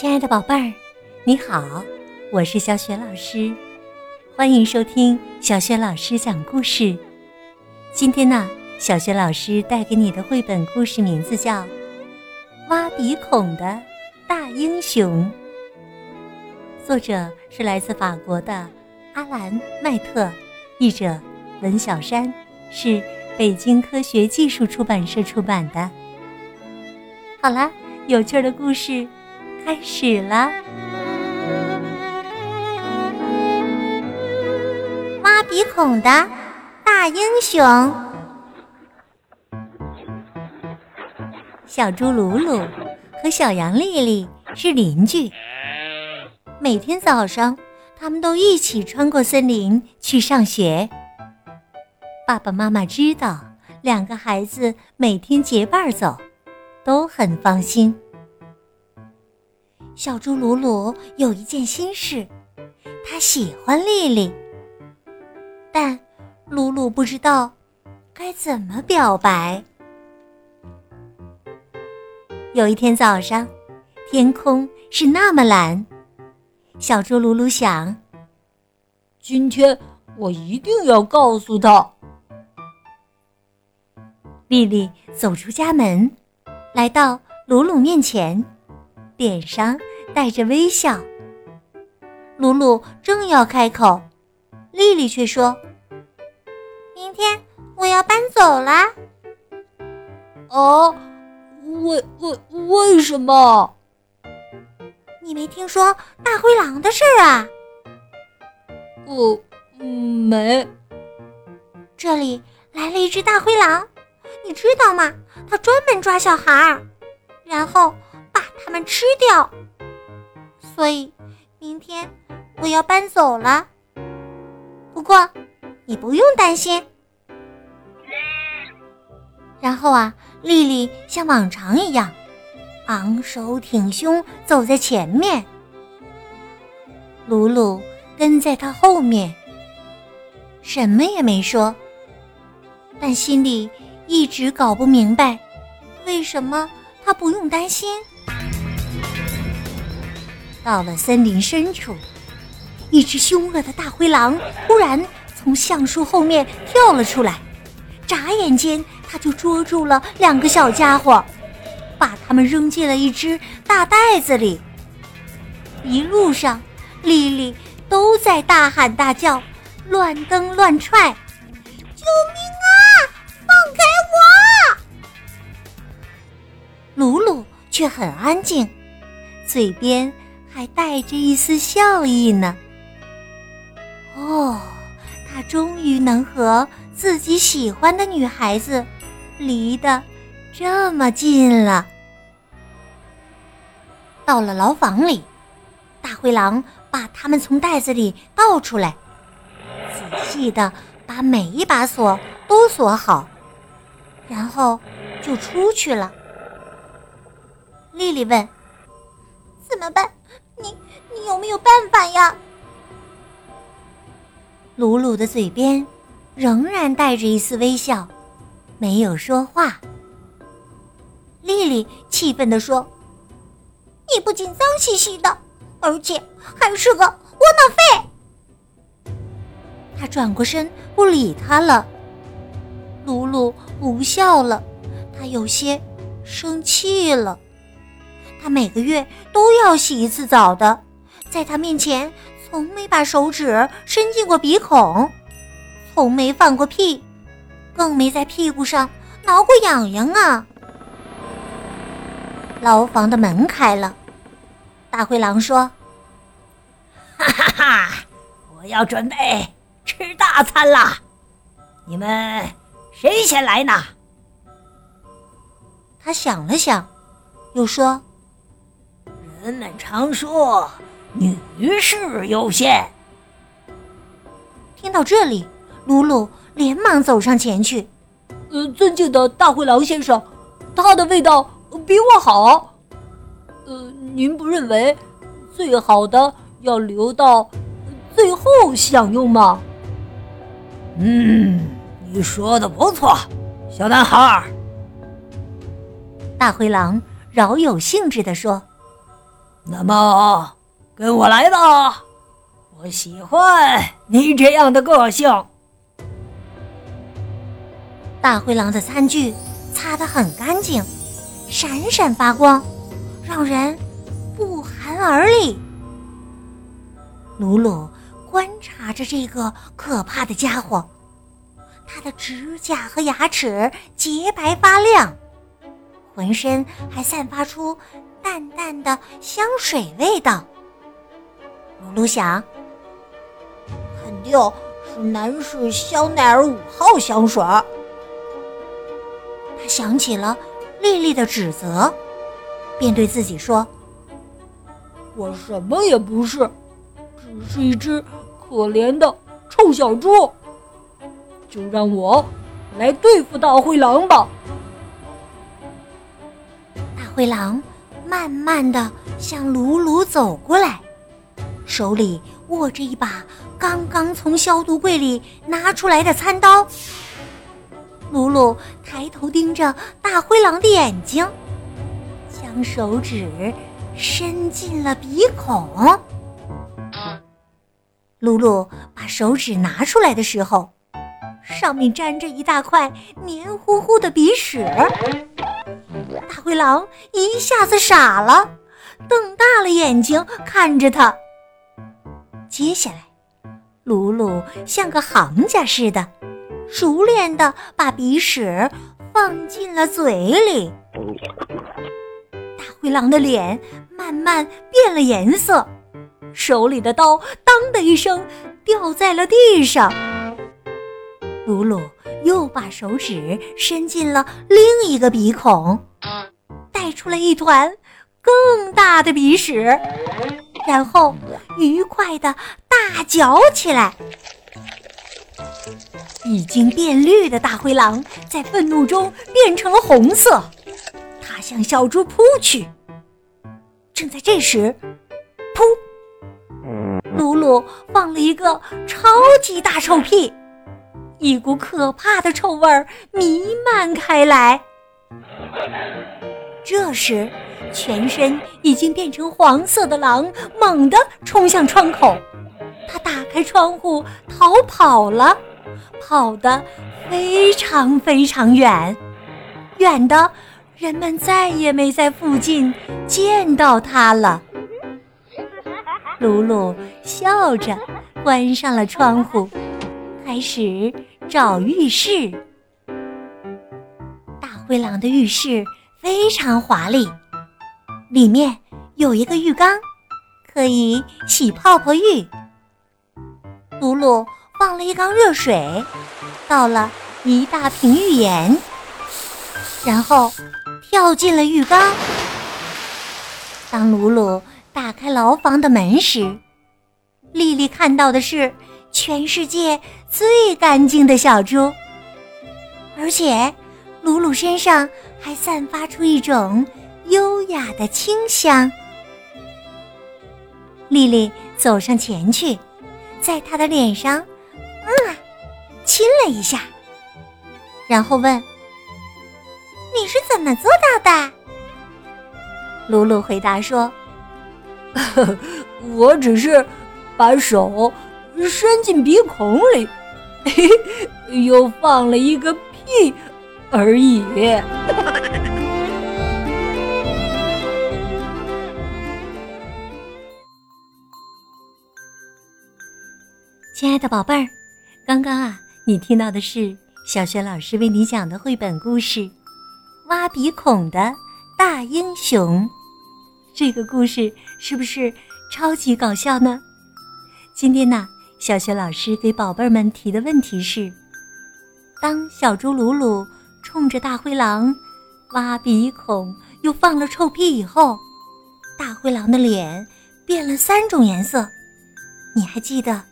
亲爱的宝贝儿，你好，我是小雪老师，欢迎收听小雪老师讲故事。今天呢，小雪老师带给你的绘本故事名字叫《挖鼻孔的大英雄》，作者是来自法国的阿兰·麦特，译者文小山，是北京科学技术出版社出版的。好了，有趣的故事。开始了！挖鼻孔的大英雄，小猪鲁鲁和小羊丽丽是邻居。每天早上，他们都一起穿过森林去上学。爸爸妈妈知道两个孩子每天结伴走，都很放心。小猪鲁鲁有一件心事，他喜欢丽丽，但鲁鲁不知道该怎么表白。有一天早上，天空是那么蓝，小猪鲁鲁想：今天我一定要告诉他。丽丽走出家门，来到鲁鲁面前，脸上。带着微笑，鲁鲁正要开口，丽丽却说：“明天我要搬走了。”“哦，为为为什么？你没听说大灰狼的事儿啊？”“哦，没。”“这里来了一只大灰狼，你知道吗？它专门抓小孩儿，然后把他们吃掉。”所以，明天我要搬走了。不过，你不用担心。然后啊，丽丽像往常一样，昂首挺胸走在前面，鲁鲁跟在她后面，什么也没说，但心里一直搞不明白，为什么他不用担心。到了森林深处，一只凶恶的大灰狼忽然从橡树后面跳了出来，眨眼间他就捉住了两个小家伙，把他们扔进了一只大袋子里。一路上，丽丽都在大喊大叫，乱蹬乱踹：“救命啊！放开我！”鲁鲁却很安静，嘴边。还带着一丝笑意呢。哦，他终于能和自己喜欢的女孩子离得这么近了。到了牢房里，大灰狼把他们从袋子里倒出来，仔细的把每一把锁都锁好，然后就出去了。丽丽问：“怎么办？”你有没有办法呀？鲁鲁的嘴边仍然带着一丝微笑，没有说话。丽丽气愤地说：“你不仅脏兮兮的，而且还是个窝囊废。”他转过身不理他了。鲁鲁不笑了，他有些生气了。他每个月都要洗一次澡的，在他面前从没把手指伸进过鼻孔，从没放过屁，更没在屁股上挠过痒痒啊！牢房的门开了，大灰狼说：“哈哈哈，我要准备吃大餐啦！你们谁先来呢？”他想了想，又说。人们常说“女士优先”。听到这里，鲁鲁连忙走上前去：“呃，尊敬的大灰狼先生，它的味道比我好。呃，您不认为最好的要留到最后享用吗？”“嗯，你说的不错，小男孩。”大灰狼饶有兴致地说。那么，跟我来吧，我喜欢你这样的个性。大灰狼的餐具擦得很干净，闪闪发光，让人不寒而栗。鲁鲁观察着这个可怕的家伙，他的指甲和牙齿洁白发亮，浑身还散发出淡淡的香水味道。鲁鲁想，肯定是男士香奈儿五号香水。他想起了丽丽的指责，便对自己说：“我什么也不是，只是一只可怜的臭小猪。就让我来对付大灰狼吧。”大灰狼慢慢的向鲁鲁走过来，手里握着一把刚刚从消毒柜里拿出来的餐刀。鲁鲁抬头盯着大灰狼的眼睛，将手指伸进了鼻孔。鲁鲁把手指拿出来的时候，上面粘着一大块黏糊糊的鼻屎。大灰狼一下子傻了，瞪大了眼睛看着他。接下来，鲁鲁像个行家似的。熟练的把鼻屎放进了嘴里，大灰狼的脸慢慢变了颜色，手里的刀“当”的一声掉在了地上。鲁鲁又把手指伸进了另一个鼻孔，带出了一团更大的鼻屎，然后愉快的大嚼起来。已经变绿的大灰狼在愤怒中变成了红色，它向小猪扑去。正在这时，噗！鲁鲁放了一个超级大臭屁，一股可怕的臭味弥漫开来。这时，全身已经变成黄色的狼猛地冲向窗口，他打开窗户逃跑了。跑得非常非常远，远的人们再也没在附近见到他了。鲁鲁笑着关上了窗户，开始找浴室。大灰狼的浴室非常华丽，里面有一个浴缸，可以洗泡泡浴。鲁鲁。放了一缸热水，倒了一大瓶浴盐，然后跳进了浴缸。当鲁鲁打开牢房的门时，丽丽看到的是全世界最干净的小猪，而且鲁鲁身上还散发出一种优雅的清香。丽丽走上前去，在他的脸上。嗯，亲了一下，然后问：“你是怎么做到的？”鲁鲁回答说：“我只是把手伸进鼻孔里，又放了一个屁而已。”亲爱的宝贝儿。刚刚啊，你听到的是小雪老师为你讲的绘本故事《挖鼻孔的大英雄》。这个故事是不是超级搞笑呢？今天呢，小雪老师给宝贝儿们提的问题是：当小猪鲁鲁冲着大灰狼挖鼻孔又放了臭屁以后，大灰狼的脸变了三种颜色，你还记得？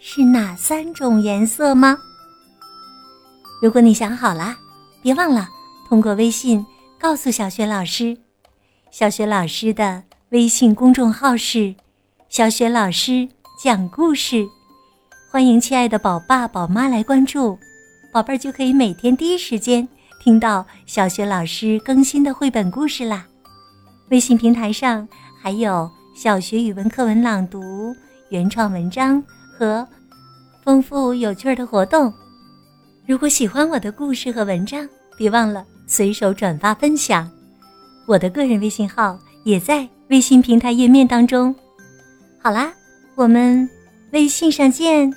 是哪三种颜色吗？如果你想好了，别忘了通过微信告诉小雪老师。小雪老师的微信公众号是“小雪老师讲故事”，欢迎亲爱的宝爸宝妈来关注，宝贝儿就可以每天第一时间听到小学老师更新的绘本故事啦。微信平台上还有小学语文课文朗读、原创文章和丰富有趣的活动。如果喜欢我的故事和文章，别忘了随手转发分享。我的个人微信号也在微信平台页面当中。好啦，我们微信上见。